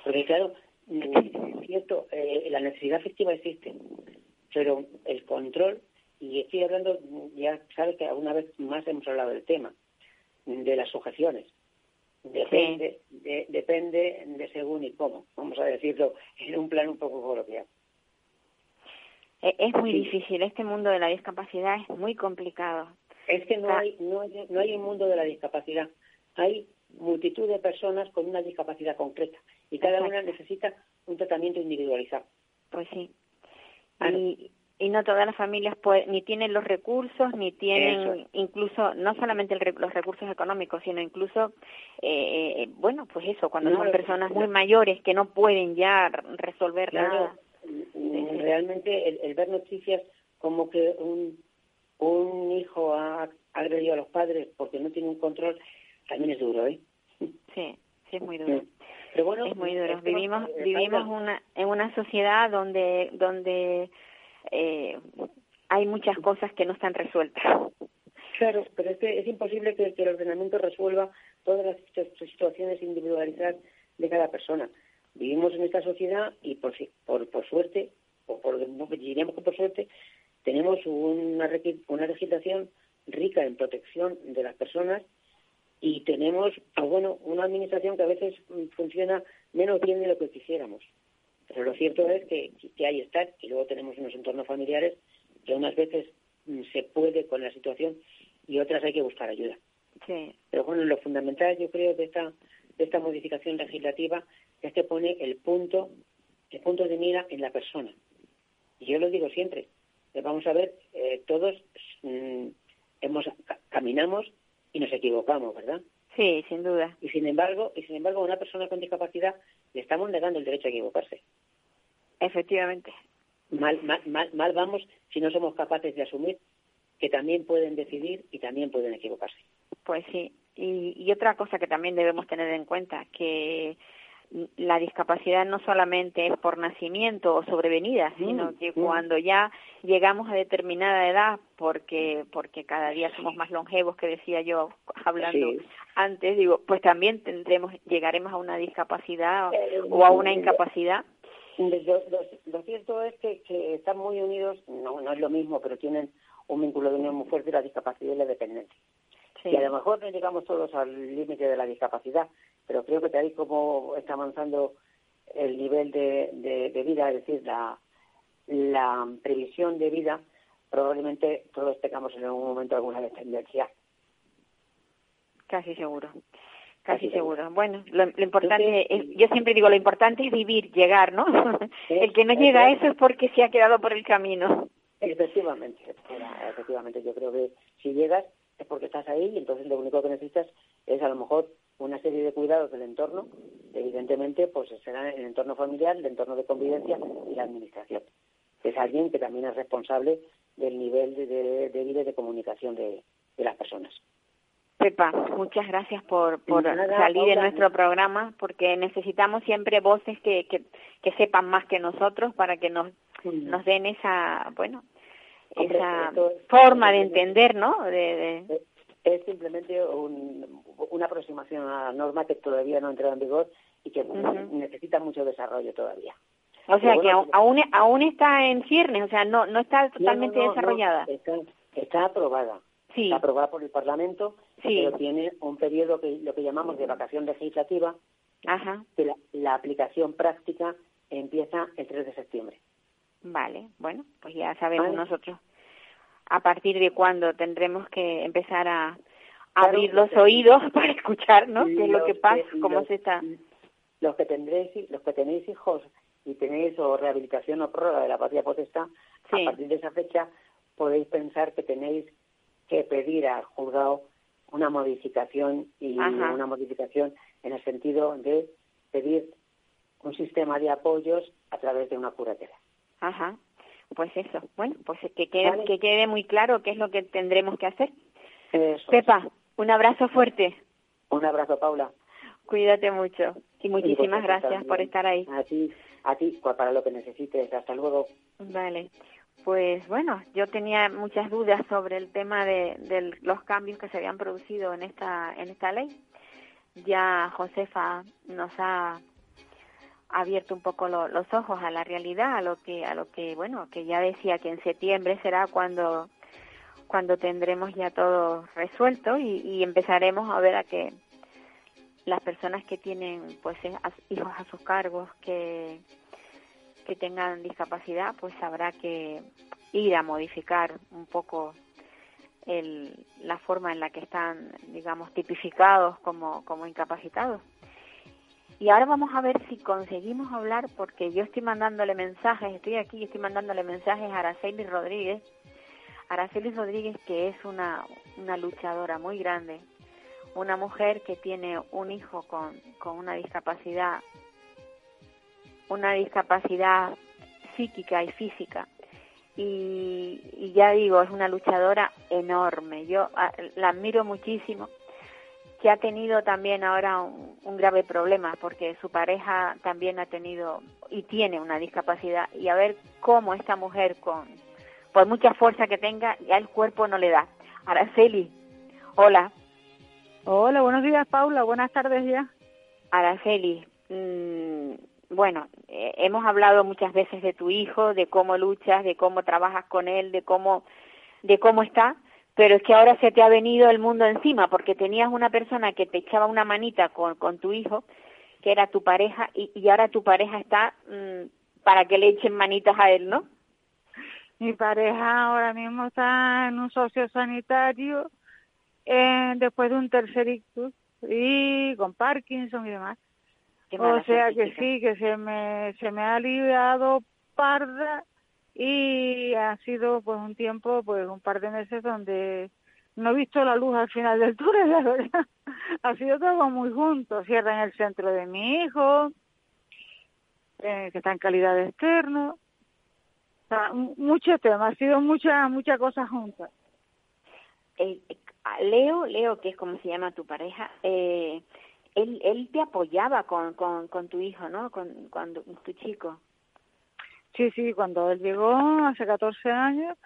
Porque claro, es cierto, eh, la necesidad afectiva existe, pero el control, y estoy hablando, ya sabes que alguna vez más hemos hablado del tema, de las sujeciones. Depende, de, depende de según y cómo, vamos a decirlo en un plano un poco coloquial. E-, es muy difícil, este mundo de la discapacidad es muy complicado. Es que no, hay, no, hay, no hay un mundo de la discapacidad, hay multitud de personas con una discapacidad concreta y cada una necesita un tratamiento individualizado. Pues sí. Y, y no todas las familias ni tienen los recursos, ni tienen incluso, no solamente los recursos económicos, sino incluso, eh, bueno, pues eso, cuando son personas muy mayores que no pueden ya resolver nada realmente el, ver noticias como que un, un hijo ha agredido a los padres porque no tiene un control, también es duro, ¿eh? Sí, sí es muy duro. Pero bueno, es muy duro. Vivimos vivimos una en una sociedad donde donde eh, hay muchas cosas que no están resueltas. Claro, pero es que es imposible que, el ordenamiento resuelva todas las situaciones individualizadas de cada persona. Vivimos en esta sociedad y por, por, por suerte por, diríamos que por suerte, tenemos una, una legislación rica en protección de las personas y tenemos, pues bueno, una administración que a veces funciona menos bien de lo que quisiéramos. Pero lo cierto es que, que hay está, y luego tenemos unos entornos familiares que unas veces mm, se puede con la situación y otras hay que buscar ayuda. Sí. Pero bueno, lo fundamental yo creo de esta, de esta modificación legislativa es que pone el punto, el punto de mira en la persona. Y yo lo digo siempre, eh, vamos a ver, eh, todos mm, hemos caminamos y nos equivocamos, ¿verdad? Sí, sin duda. Y sin embargo, y sin embargo, a una persona con discapacidad le estamos negando el derecho a equivocarse. Efectivamente. Mal, mal, mal, mal vamos si no somos capaces de asumir que también pueden decidir y también pueden equivocarse. Pues sí. Y, y otra cosa que también debemos tener en cuenta, que la discapacidad no solamente es por nacimiento o sobrevenida, mm, sino que mm. cuando ya llegamos a determinada edad, porque porque cada día somos más longevos, que decía yo hablando antes, digo, pues también tendremos llegaremos a una discapacidad o, a una incapacidad. Lo, cierto es que, que, están muy unidos, no, no es lo mismo, pero tienen un vínculo de unión muy fuerte la discapacidad y la dependencia. Y a lo mejor no llegamos todos al límite de la discapacidad, pero creo que tal y como está avanzando el nivel de, de, vida, es decir, la, la previsión de vida, probablemente todos tengamos en algún momento alguna dependencia. Casi seguro. Casi seguro. Bueno, lo, importante, yo siempre digo, lo importante es vivir, llegar, ¿no? el que no llega a eso es porque se ha quedado por el camino. Efectivamente, efectivamente. Yo creo que si llegas es porque estás ahí y entonces lo único que necesitas es a lo mejor una serie de cuidados del entorno, evidentemente, pues será el entorno familiar, el entorno de convivencia y la administración. Es alguien que también es responsable del nivel de, vida y de comunicación de, las personas. Pepa, muchas gracias por, por salir de nuestro programa, porque necesitamos siempre voces que, que, sepan más que nosotros para que nos, nos den esa, bueno, esa forma de entender, ¿no? De, Es simplemente una aproximación a la norma que todavía no ha entrado en vigor y que necesita mucho desarrollo todavía. O sea, que aún, aún está en ciernes, o sea, no no está totalmente desarrollada. está, aprobada, sí. aprobada por el Parlamento, pero tiene un periodo que lo que llamamos de vacación legislativa, Ajá. que la, aplicación práctica empieza el 3 de septiembre. Vale, bueno, pues ya sabemos nosotros a partir de cuándo tendremos que empezar a, abrir los oídos para escuchar, ¿no? ¿Qué es lo que pasa? ¿Cómo se está? Los que tendréis, los que tenéis hijos y tenéis o rehabilitación o prórroga de la patria potestad, a partir de esa fecha podéis pensar que tenéis que pedir al juzgado una modificación y una modificación en el sentido de pedir un sistema de apoyos a través de una curatela. Ajá. Pues eso. Bueno, pues que quede, que quede muy claro qué es lo que tendremos que hacer. Pepa, un abrazo fuerte. Un abrazo, Paula. Cuídate mucho y muchísimas gracias por estar ahí. A ti, a ti, para lo que necesites. Hasta luego. Vale. Pues bueno, yo tenía muchas dudas sobre el tema de, de, los cambios que se habían producido en esta en esta ley. Ya Josefa nos ha abierto un poco los ojos a la realidad, a lo que a lo que bueno, que ya decía que en septiembre será cuando cuando tendremos ya todo resuelto y, empezaremos a ver a que las personas que tienen pues hijos a sus cargos que que tengan discapacidad pues habrá que ir a modificar un poco el, la forma en la que están digamos tipificados como incapacitados y ahora vamos a ver si conseguimos hablar, porque yo estoy mandándole mensajes, estoy aquí y estoy mandándole mensajes a Araceli Rodríguez. Araceli Rodríguez, que es una, una luchadora muy grande, una mujer que tiene un hijo con, con una discapacidad, una discapacidad psíquica y física. Y, ya digo, es una luchadora enorme. Yo ah, la admiro muchísimo que ha tenido también ahora un, grave problema porque su pareja también ha tenido y tiene una discapacidad y a ver cómo esta mujer con por mucha fuerza que tenga ya el cuerpo no le da. Araceli, hola. Hola, buenos días Paula, buenas tardes ya. Araceli, mmm, bueno, eh, hemos hablado muchas veces de tu hijo, de cómo luchas, de cómo trabajas con él, de cómo de cómo está, pero es que ahora se te ha venido el mundo encima porque tenías una persona que te echaba una manita con, con tu hijo, que era tu pareja, y, y ahora tu pareja está mm, para que le echen manitas a él, ¿no? Mi pareja ahora mismo está en un socio sanitario eh, después de un tercer ictus y con Parkinson y demás. O sea que sí, que se me, se me ha aliviado parda y ha sido pues un tiempo, pues un par de meses donde no he visto la luz al final del túnel, la verdad. ha sido todo muy junto, cierra en el centro de mi hijo, eh, que está en calidad de externo. O sea, ha sido mucha, mucha cosa juntas. Eh, Leo, Leo, que es como se llama tu pareja, eh, él, él te apoyaba con, con, con tu hijo, ¿no? Con, con tu chico. Sí, sí, cuando él llegó hace 14 años,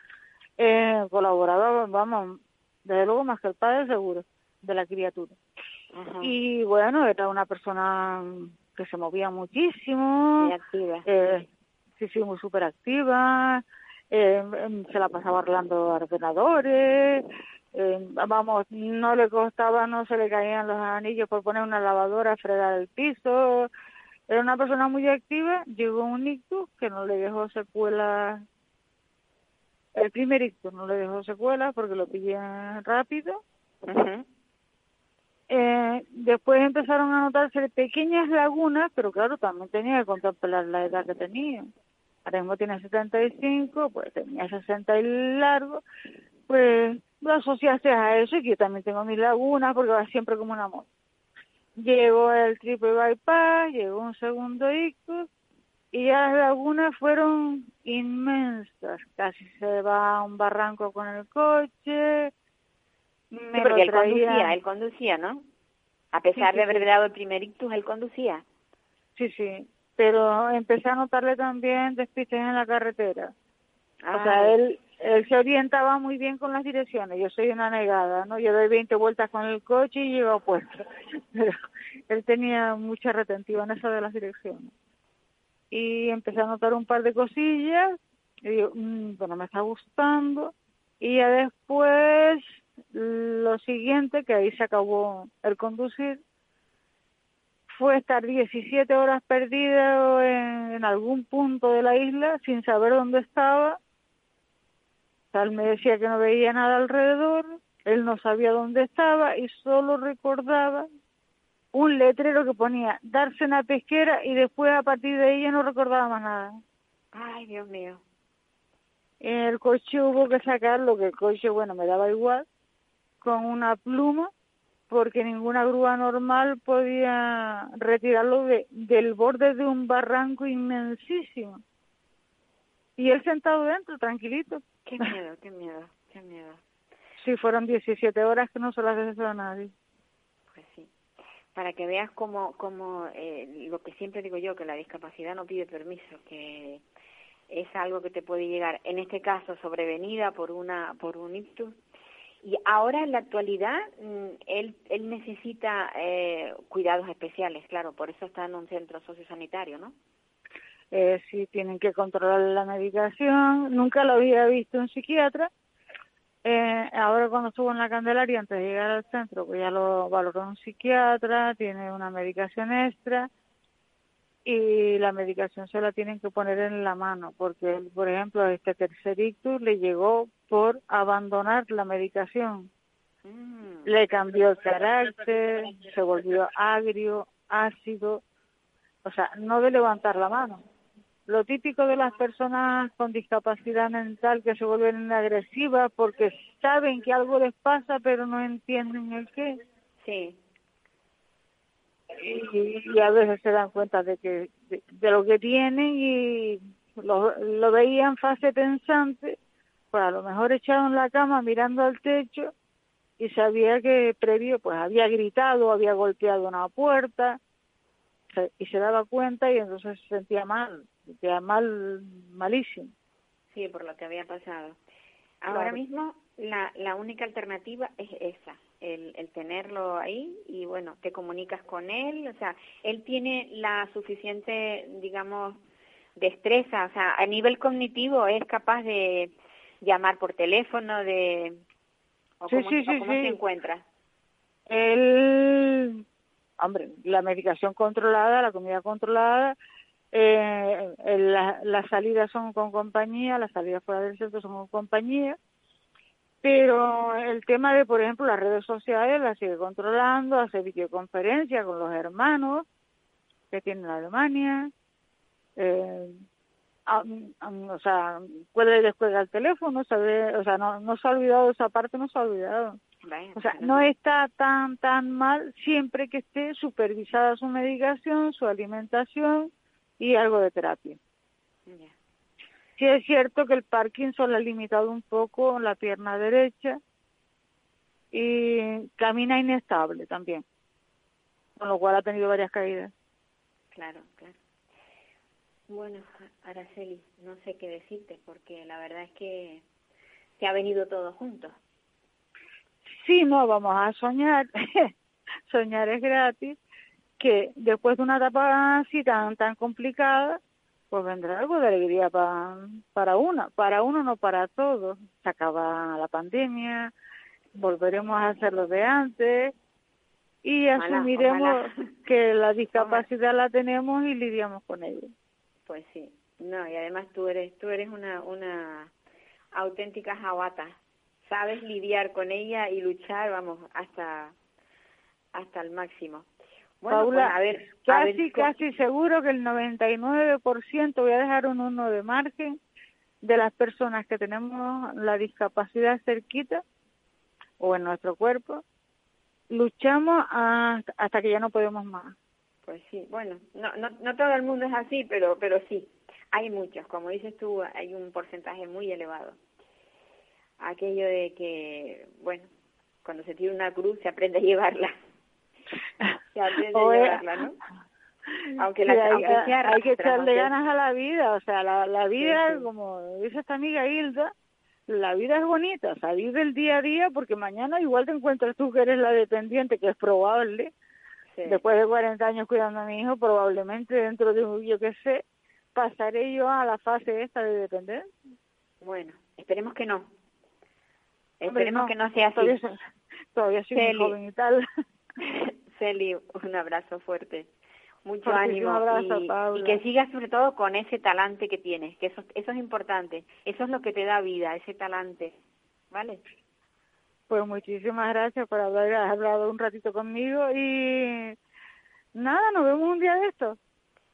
eh, colaboraba, vamos, desde luego más que el padre seguro, de la criatura. Y bueno, era una persona que se movía muchísimo. Muy activa. Eh, sí, sí, muy súper activa. Eh, em, se la pasaba arreglando ordenadores. Eh, vamos, no le costaba, no se le caían los anillos por poner una lavadora, fregar el piso. Era una persona muy activa, llegó un ictus que no le dejó secuela. El primer ictus no le dejó secuela porque lo pillé rápido. eh, después empezaron a notarse pequeñas lagunas, pero claro, también tenía que contemplar la edad que tenía. Ahora mismo tiene 75, pues tenía 60 y largo, pues lo asociaste a eso y que yo también tengo mis lagunas porque va siempre como una moto. Llegó el triple bypass, llegó un segundo ictus y ya las lagunas fueron inmensas. Casi se va a un barranco con el coche. Me porque él conducía, él conducía, ¿no? A pesar de haber dado el primer ictus, él conducía. Sí, sí, pero empecé a notarle también despistes en la carretera. O sea, él él se orientaba muy bien con las direcciones. Yo soy una negada, ¿no? Yo doy 20 vueltas con el coche y llego a puerto. Pero él tenía mucha retentiva en eso de las direcciones. Y empecé a notar un par de cosillas. Y digo, mmm, bueno, me está gustando. Y ya después lo siguiente, que ahí se acabó el conducir, fue estar 17 horas perdido en, algún punto de la isla sin saber dónde estaba. Tal me decía que no veía nada alrededor, él no sabía dónde estaba y solo recordaba un letrero que ponía darse una pesquera y después a partir de ella no recordaba más nada. Ay, Dios mío. El coche hubo que sacarlo, que el coche, bueno, me daba igual, con una pluma porque ninguna grúa normal podía retirarlo de, del borde de un barranco inmensísimo. Y él sentado dentro, tranquilito. Qué miedo, qué miedo, qué miedo. Sí, fueron 17 horas que no se las deseo a nadie. Pues sí. Para que veas cómo, cómo eh, lo que siempre digo yo, que la discapacidad no pide permiso, que es algo que te puede llegar, en este caso sobrevenida por una por un ictus, y ahora en la actualidad mm, él, él necesita eh, cuidados especiales, claro, por eso está en un centro sociosanitario, ¿no? Eh, sí, tienen que controlar la medicación. Nunca lo había visto un psiquiatra. Eh, ahora cuando estuvo en la Candelaria, antes de llegar al centro, pues ya lo valoró un psiquiatra, tiene una medicación extra y la medicación se la tienen que poner en la mano, porque, por ejemplo, este tercer ictus le llegó por abandonar la medicación. Mm. Le cambió el carácter, se volvió agrio, ácido, o sea, no de levantar la mano. Lo típico de las personas con discapacidad mental que se vuelven agresivas porque saben que algo les pasa pero no entienden el qué. Sí y, a veces se dan cuenta de que de, lo que tienen y lo, lo veían fase pensante, pues a lo mejor echado en la cama mirando al techo y sabía que previo pues había gritado, había golpeado una puerta y se daba cuenta y entonces se sentía mal, se sentía mal, malísimo. Sí, por lo que había pasado. Ahora mismo la, la única alternativa es esa, el, el tenerlo ahí y bueno, te comunicas con él, o sea, él tiene la suficiente, digamos, destreza, o sea, a nivel cognitivo es capaz de llamar por teléfono, de... ¿O sí, cómo, sí, sí, cómo se encuentra? Él, hombre, la medicación controlada, la comida controlada, eh, las salidas son con compañía, las salidas fuera del centro son con compañía, pero el tema de, por ejemplo, las redes sociales la sigue controlando, hace videoconferencias con los hermanos que tienen en Alemania, eh, o sea, puede descuelgar el teléfono, sabe, o sea, no, no se ha olvidado esa parte, no se ha olvidado. o sea, no está tan, tan mal siempre que esté supervisada su medicación, su alimentación y algo de terapia. Sí es cierto que el Parkinson le ha limitado un poco la pierna derecha y camina inestable también, con lo cual ha tenido varias caídas. Claro, claro. Bueno, Araceli, no sé qué decirte porque la verdad es que se ha venido todo junto. Sí, no, vamos a soñar. soñar es gratis. Que después de una etapa así tan, tan complicada, pues vendrá algo de alegría para para uno, para uno no para todos. Se acaba la pandemia, volveremos a hacer lo de antes y asumiremos que la discapacidad la tenemos y lidiamos con ella. Pues sí, no, y además tú eres tú eres una una auténtica jabata. Sabes lidiar con ella y luchar, vamos, hasta hasta el máximo. Paula, pues, a ver, casi, casi seguro que el 99%, voy a dejar un uno de margen, de las personas que tenemos la discapacidad cerquita o en nuestro cuerpo, luchamos hasta, hasta que ya no podemos más. Pues sí, bueno, no, no, no todo el mundo es así, pero, pero sí, hay muchos, como dices tú, hay un porcentaje muy elevado. Aquello de que, bueno, cuando se tira una cruz se aprende a llevarla. Aunque, la, hay, que echarle ganas a la vida, o sea, la, la vida, como dice esta amiga Hilda, la vida es bonita, o sea, vive el día a día porque mañana igual te encuentras tú que eres la dependiente, que es probable, después de 40 años cuidando a mi hijo, probablemente dentro de, un yo qué sé, pasaré yo a la fase esta de dependencia. Bueno, esperemos que no. Esperemos que no sea así. Todavía, todavía soy muy joven y tal. Celi, un abrazo fuerte. Mucho ánimo y, y, que sigas sobre todo con ese talante que tienes, que eso, eso es importante. Eso es lo que te da vida, ese talante. ¿Vale? Pues muchísimas gracias por haber hablado un ratito conmigo y nada, nos vemos un día de esto.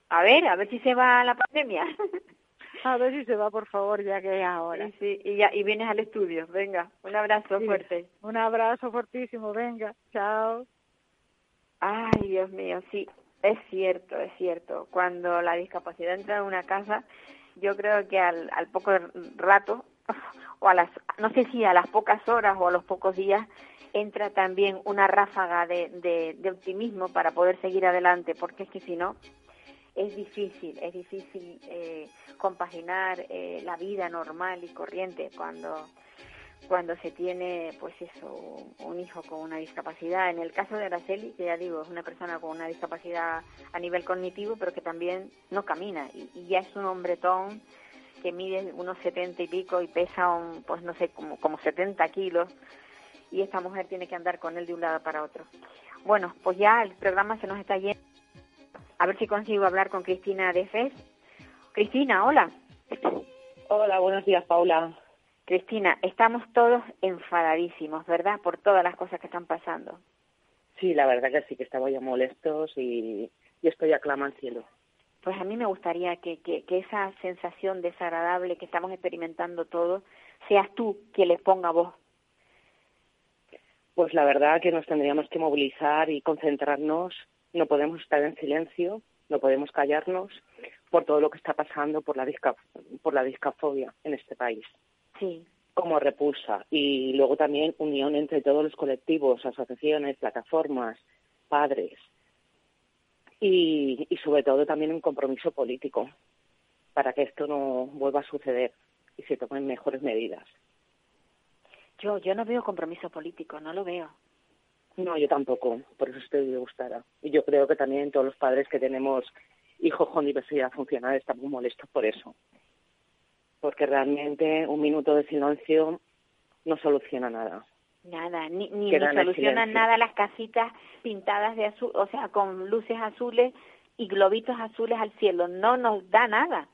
A ver, a ver si se va la pandemia. A ver si se va, por favor, ya que es ahora. Sí, y ya y vienes al estudio. Venga, un abrazo fuerte. Un abrazo fortísimo, venga. Chao. Ay, Dios mío, sí, es cierto, es cierto. Cuando la discapacidad entra en una casa, yo creo que al, poco rato, o a las, no sé si a las pocas horas o a los pocos días, entra también una ráfaga de optimismo para poder seguir adelante, porque es que si no, es difícil, es difícil eh, compaginar eh, la vida normal y corriente cuando cuando se tiene, pues eso, un hijo con una discapacidad. En el caso de Araceli, que ya digo, es una persona con una discapacidad a nivel cognitivo, pero que también no camina y, y ya es un hombretón que mide unos setenta y pico y pesa, un, pues no sé, como, como 70 kilos y esta mujer tiene que andar con él de un lado para otro. Bueno, pues ya el programa se nos está yendo a ver si consigo hablar con Cristina de FES. Cristina, hola. Hola, buenos días, Paula. Cristina, estamos todos enfadadísimos, ¿verdad? Por todas las cosas que están pasando. Sí, la verdad que sí, que estamos ya molestos y, y esto ya clama al cielo. Pues a mí me gustaría que, que, que esa sensación desagradable que estamos experimentando todos, seas tú quien les ponga voz. Pues la verdad que nos tendríamos que movilizar y concentrarnos no podemos estar en silencio, no podemos callarnos por todo lo que está pasando por la, disca, por la discafobia en este país. Sí. Como repulsa. Y luego también unión entre todos los colectivos, asociaciones, plataformas, padres. Y, y sobre todo también un compromiso político para que esto no vuelva a suceder y se tomen mejores medidas. Yo, yo no veo compromiso político, no lo veo. No, yo tampoco, por eso estoy disgustada. Y yo creo que también todos los padres que tenemos hijos con diversidad funcional estamos molestos por eso. Porque realmente un minuto de silencio no soluciona nada. Nada, ni, ni, ni solucionan nada las casitas pintadas de azul, o sea, con luces azules y globitos azules al cielo. No nos da nada.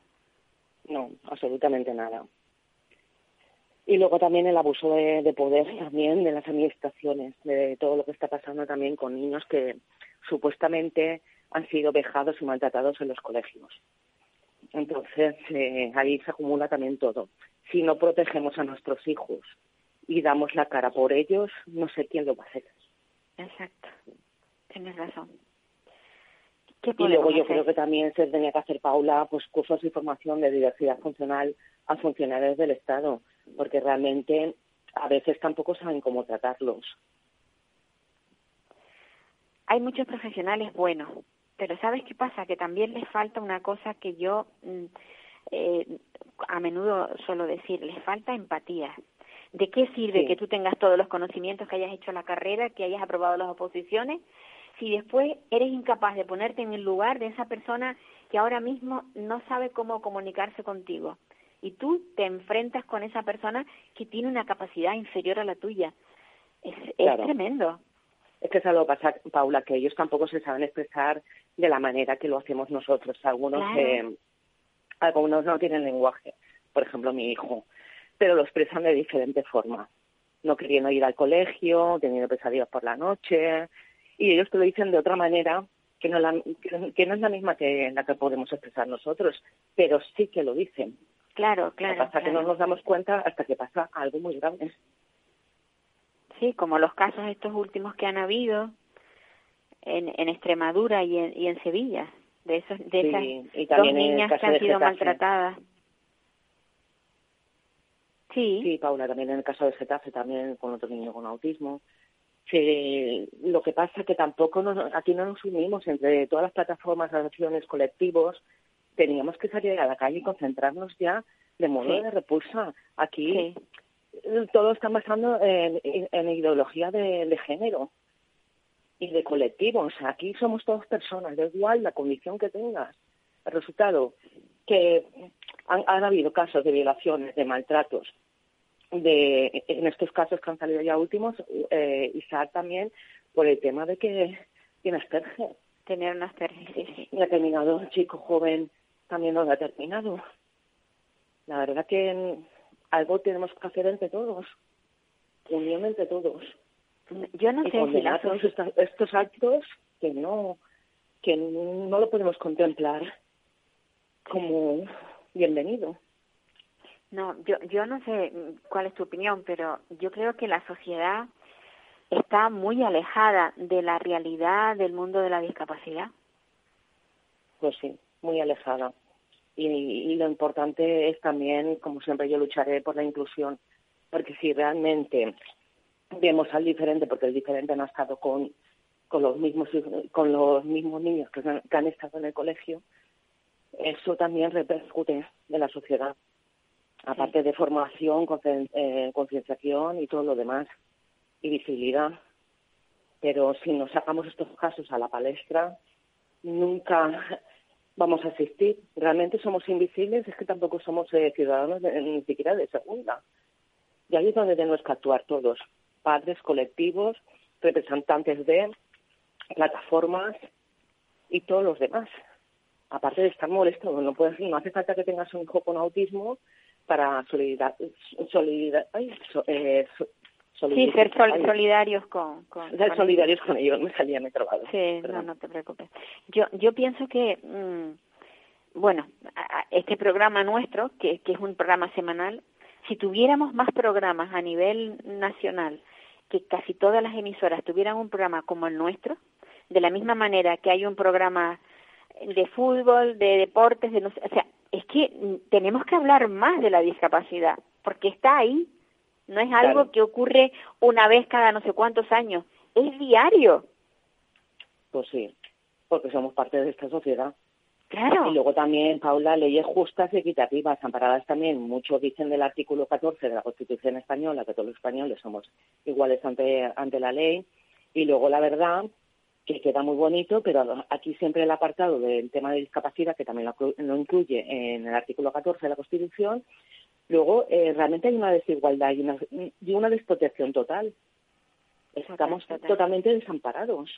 No, absolutamente nada. Y luego también el abuso de, de, poder también de las administraciones, de todo lo que está pasando también con niños que supuestamente han sido vejados y maltratados en los colegios. Entonces, eh, ahí se acumula también todo. Si no protegemos a nuestros hijos y damos la cara por ellos, no sé quién lo va a hacer. Exacto. Tienes razón. y luego yo creo que también se tenía que hacer, Paula, pues cursos de formación de diversidad funcional a funcionarios del Estado porque realmente a veces tampoco saben cómo tratarlos. Hay muchos profesionales buenos, pero ¿sabes qué pasa? Que también les falta una cosa que yo mm, eh, a menudo suelo decir, les falta empatía. ¿De qué sirve Sí. que tú tengas todos los conocimientos, que hayas hecho la carrera, que hayas aprobado las oposiciones, si después eres incapaz de ponerte en el lugar de esa persona que ahora mismo no sabe cómo comunicarse contigo? y tú te enfrentas con esa persona que tiene una capacidad inferior a la tuya. Es, Claro. es tremendo. Es que es algo pasa, Paula, que ellos tampoco se saben expresar de la manera que lo hacemos nosotros. Algunos, Claro. eh, algunos no tienen lenguaje, por ejemplo mi hijo, pero lo expresan de diferente forma. No queriendo ir al colegio, teniendo pesadillas por la noche, y ellos te lo dicen de otra manera que no, la, que, que no es la misma que la que podemos expresar nosotros, pero sí que lo dicen. Claro, claro. pasa es que no claro. nos damos cuenta hasta que pasa algo muy grave. Sí, como los casos estos últimos que han habido en, en Extremadura y en, y en Sevilla, de esos de Sí, esas y dos niñas que han sido maltratadas. Sí, Sí, Paula, también en el caso de Getafe, también con otro niño con autismo. Sí, lo que pasa es que tampoco nos- aquí no nos unimos entre todas las plataformas, asociaciones, colectivos. Teníamos que salir a la calle y concentrarnos ya de modo Sí. de repulsa. Aquí sí, todo está basando en, en- en ideología de, de género y de colectivos. Aquí somos todas personas, da igual la condición que tengas. El resultado, que han, han habido casos de violaciones, de maltratos, de, en estos casos que han salido ya últimos, eh, Isaac también, por el tema de que tiene Asperger. Tener un Asperger, sí, sí. Y ha terminado, un chico joven también lo ha terminado. La verdad que algo tenemos que hacer entre todos, unión entre todos. Yo no sé si estos actos que no que no lo podemos contemplar como bienvenido. No, yo, yo no sé cuál es tu opinión, pero yo creo que la sociedad está muy alejada de la realidad del mundo de la discapacidad. Pues sí, muy alejada. Y, y, lo importante es también, como siempre, yo lucharé por la inclusión, porque si realmente vemos al diferente, porque el diferente no ha estado con, con los mismos con los mismos niños que han estado en el colegio, eso también repercute en la sociedad aparte de formación, eh, concienciación y todo lo demás, y visibilidad. Pero si nos sacamos estos casos a la palestra, nunca vamos a asistir. Realmente somos invisibles, es que tampoco somos eh, ciudadanos ni siquiera de segunda. Y ahí es donde tenemos que actuar todos, padres, colectivos, representantes de plataformas y todos los demás. Aparte de estar molesto, no, puedes, no hace falta que tengas un hijo con autismo para solidaridad, eh, sí, ser solidarios con, con, ser solidarios con ellos, me salía. Sí, no, no te preocupes. Yo, yo pienso que, mm, bueno, este programa nuestro, que, que es un programa semanal, si tuviéramos más programas a nivel nacional, que casi todas las emisoras tuvieran un programa como el nuestro, de la misma manera que hay un programa de fútbol, de deportes, de no o sea, es que tenemos que hablar más de la discapacidad, porque está ahí. No es algo que ocurre una vez cada no sé cuántos años, es diario. Pues sí, porque somos parte de esta sociedad. Claro. Y luego también, Paula, leyes justas y equitativas, amparadas también, muchos dicen del artículo 14 de la Constitución española, que todos los españoles somos iguales ante, ante la ley. Y luego, la verdad, que queda muy bonito, pero aquí siempre el apartado del tema de discapacidad, que también lo, incluye en el artículo 14 de la Constitución, luego eh, realmente hay una desigualdad y una, y una desprotección total. Estamos totalmente desamparados.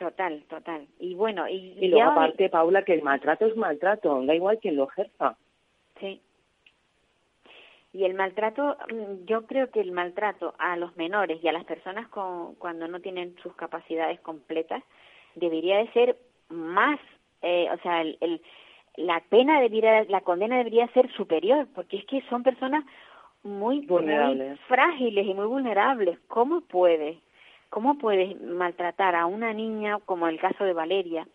Total, total. Y bueno, y, y luego aparte, Paula, que el maltrato es maltrato, da igual quien lo ejerza. Sí. Y el maltrato, mm, yo creo que el maltrato a los menores y a las personas con, cuando no tienen sus capacidades completas debería de ser más, eh, o sea, el, la pena debería, la condena debería ser superior, porque es que son personas muy, muy frágiles y muy vulnerables. ¿Cómo puede, cómo puede maltratar a una niña como el caso de Valeria?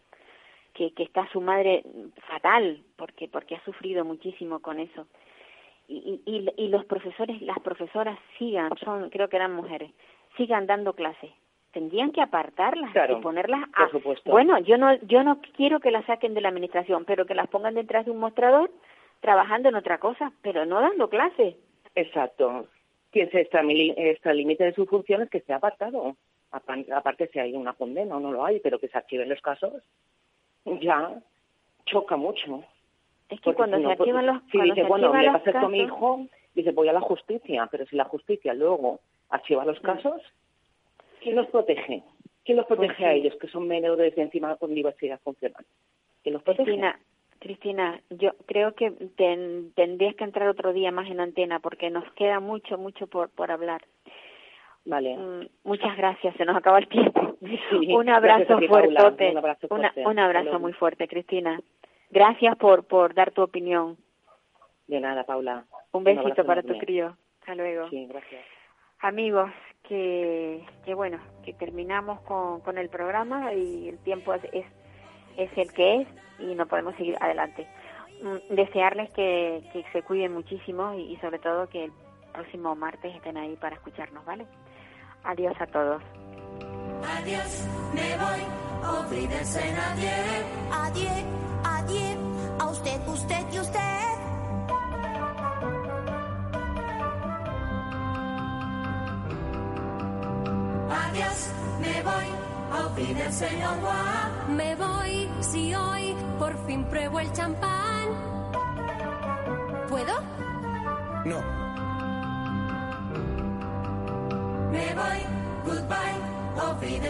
Que, que está su madre fatal porque porque ha sufrido muchísimo con eso y, y, y los profesores, las profesoras sigan, son, creo que eran mujeres, sigan dando clases. Tendrían que apartarlas y ponerlas a... Bueno, yo no, yo no quiero que las saquen de la administración, pero que las pongan detrás de un mostrador trabajando en otra cosa, pero no dando clases. Exacto. Quien se límite de sus funciones que sea apartado. Aparte si hay una condena o no lo hay, pero que se archiven los casos, ya choca mucho. Es que cuando se activan los Si dice, bueno, le pasa con mi hijo, dice, voy a la justicia, pero si la justicia luego archiva los mm. casos, ¿quién los protege? ¿Quién los protege pues a ellos, que son menores de encima con diversidad funcional? ¿Quién los protege? Cristina, Cristina, yo creo que tendrías que entrar otro día más en antena porque nos queda mucho, mucho por, por hablar. Vale. Mm, muchas gracias, se nos acaba el tiempo. un abrazo fuerte. Un abrazo, un abrazo muy fuerte, Cristina. Gracias por, por dar tu opinión. De nada, Paula. Un besito para tu crío. Hasta luego. Sí, gracias. Amigos, que, que bueno, que terminamos con, con el programa y el tiempo es, es, el que es y no podemos seguir adelante. Mm, desearles que, que se cuiden muchísimo y, y sobre todo que el próximo martes estén ahí para escucharnos, ¿vale? Adiós a todos. Adiós, me voy, olvídense nadie. Adiós nadie, a usted, usted y usted. Adiós, me voy, a el señor Juan. Me voy, si hoy por fin pruebo el champán. ¿Puedo? No.